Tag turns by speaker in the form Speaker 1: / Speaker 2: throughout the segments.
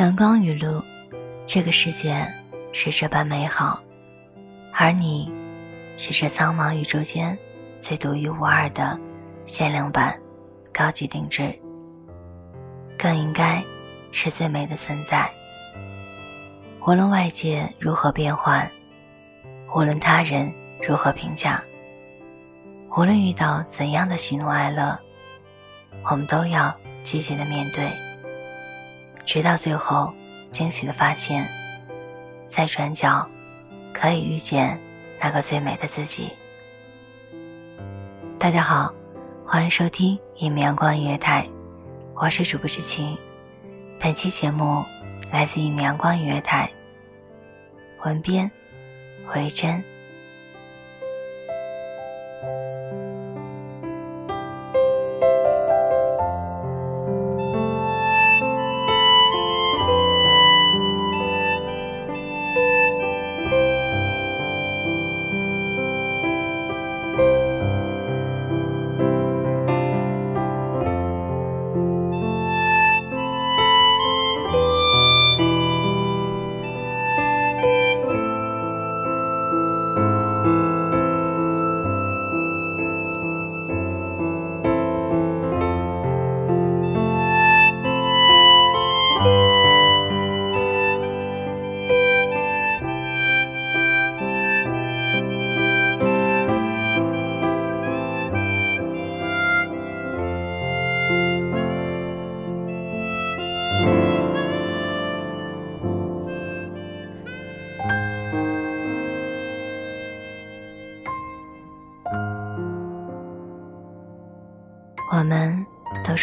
Speaker 1: 阳光雨露，这个世界是这般美好，而你，是这苍茫宇宙间最独一无二的限量版、高级定制，更应该是最美的存在。无论外界如何变幻，无论他人如何评价，无论遇到怎样的喜怒哀乐，我们都要积极的面对。直到最后，惊喜的发现，在转角，可以遇见那个最美的自己。大家好，欢迎收听一米阳光音乐台，我是主播知晴。本期节目来自一米阳光音乐台，文编回真。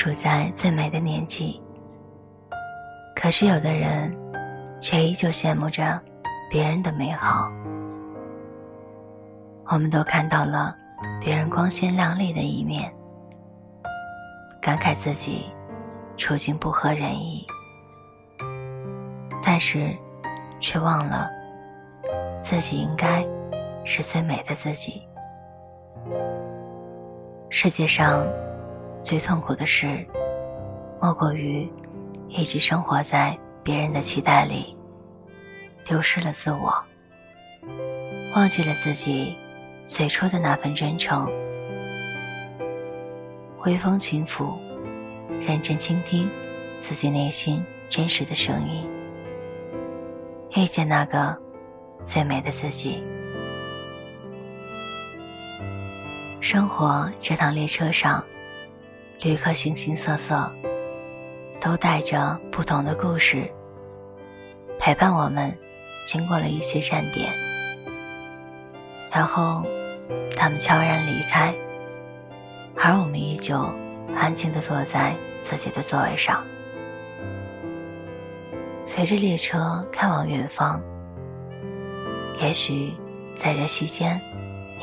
Speaker 1: 处在最美的年纪，可是有的人却依旧羡慕着别人的美好。我们都看到了别人光鲜亮丽的一面，感慨自己处境不合人意，但是却忘了自己应该是最美的自己。世界上。最痛苦的事，莫过于一直生活在别人的期待里，丢失了自我，忘记了自己最初的那份真诚。微风轻拂，认真倾听自己内心真实的声音，遇见那个最美的自己。生活这趟列车上。旅客形形色色，都带着不同的故事，陪伴我们经过了一些站点，然后他们悄然离开，而我们依旧安静地坐在自己的座位上。随着列车开往远方，也许在这期间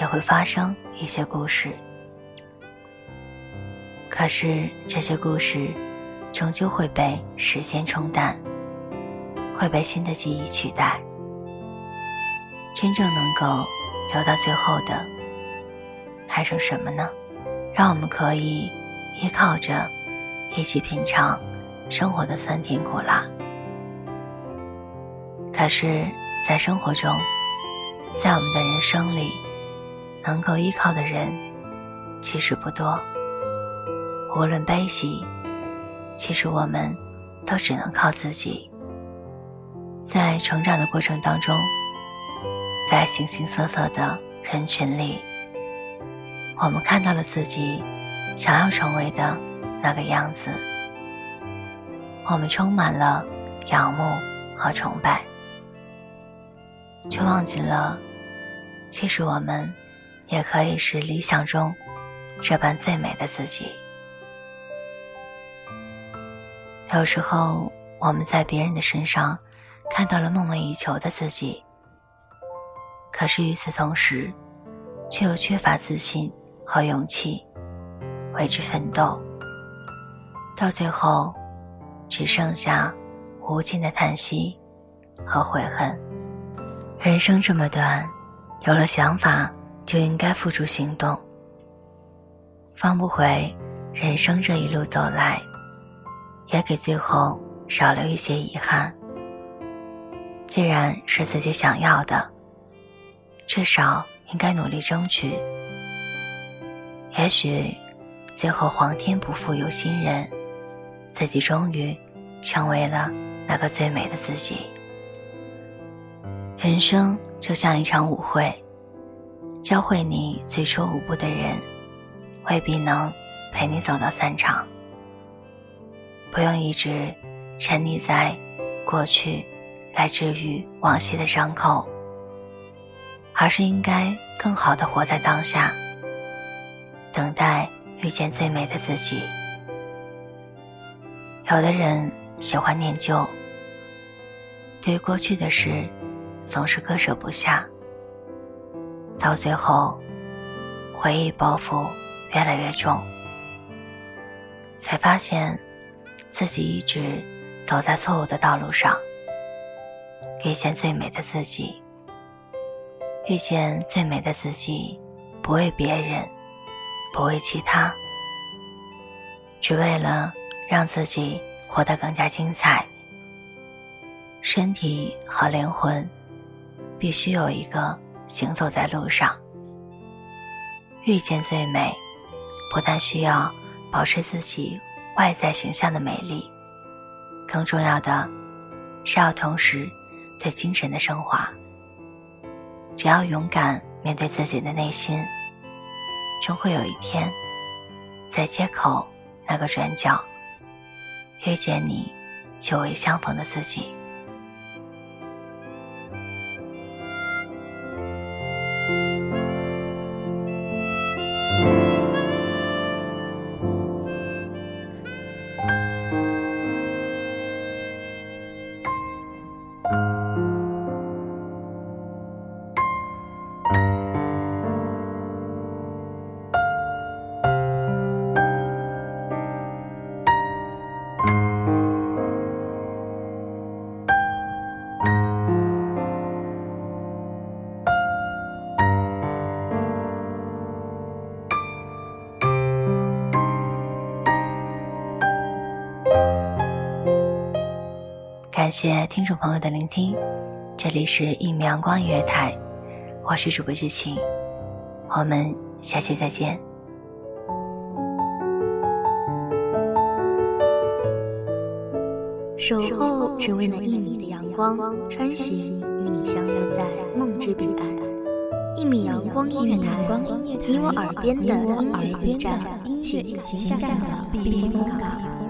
Speaker 1: 也会发生一些故事。可是这些故事，终究会被时间冲淡，会被新的记忆取代。真正能够留到最后的，还剩什么呢？让我们可以依靠着，一起品尝生活的酸甜苦辣。可是，在生活中，在我们的人生里，能够依靠的人，其实不多。无论悲喜，其实我们都只能靠自己。在成长的过程当中，在形形色色的人群里，我们看到了自己想要成为的那个样子，我们充满了仰慕和崇拜，却忘记了，其实我们也可以是理想中这般最美的自己。有时候，我们在别人的身上。看到了梦寐以求的自己，可是与此同时，却又缺乏自信和勇气为之奋斗，到最后，只剩下无尽的叹息和悔恨。人生这么短，有了想法就应该付诸行动，放不回人生这一路走来，也给最后少留一些遗憾。既然是自己想要的，至少应该努力争取。也许最后皇天不负有心人，自己终于成为了那个最美的自己。人生就像一场舞会，教会你最初舞步的人，未必能陪你走到散场。不用一直沉溺在过去。来治愈往昔的伤口，而是应该更好的活在当下，等待遇见最美的自己。有的人喜欢念旧，对过去的事总是割舍不下，到最后回忆包袱越来越重，才发现自己一直走在错误的道路上。遇见最美的自己，遇见最美的自己，不为别人，不为其他，只为了让自己活得更加精彩。身体和灵魂必须有一个行走在路上。遇见最美，不但需要保持自己外在形象的美丽，更重要的是要同时。对精神的升华。只要勇敢面对自己的内心，终会有一天，在街口那个转角，遇见你久违相逢的自己。感谢听众朋友的聆听，这里是一米阳光音乐台，我是主播知晴，我们下期再见。
Speaker 2: 守候只为那一米的阳光，穿行与你相约在梦之彼岸。一米阳光音乐台，你我耳边的音乐驿站，情感的避风港。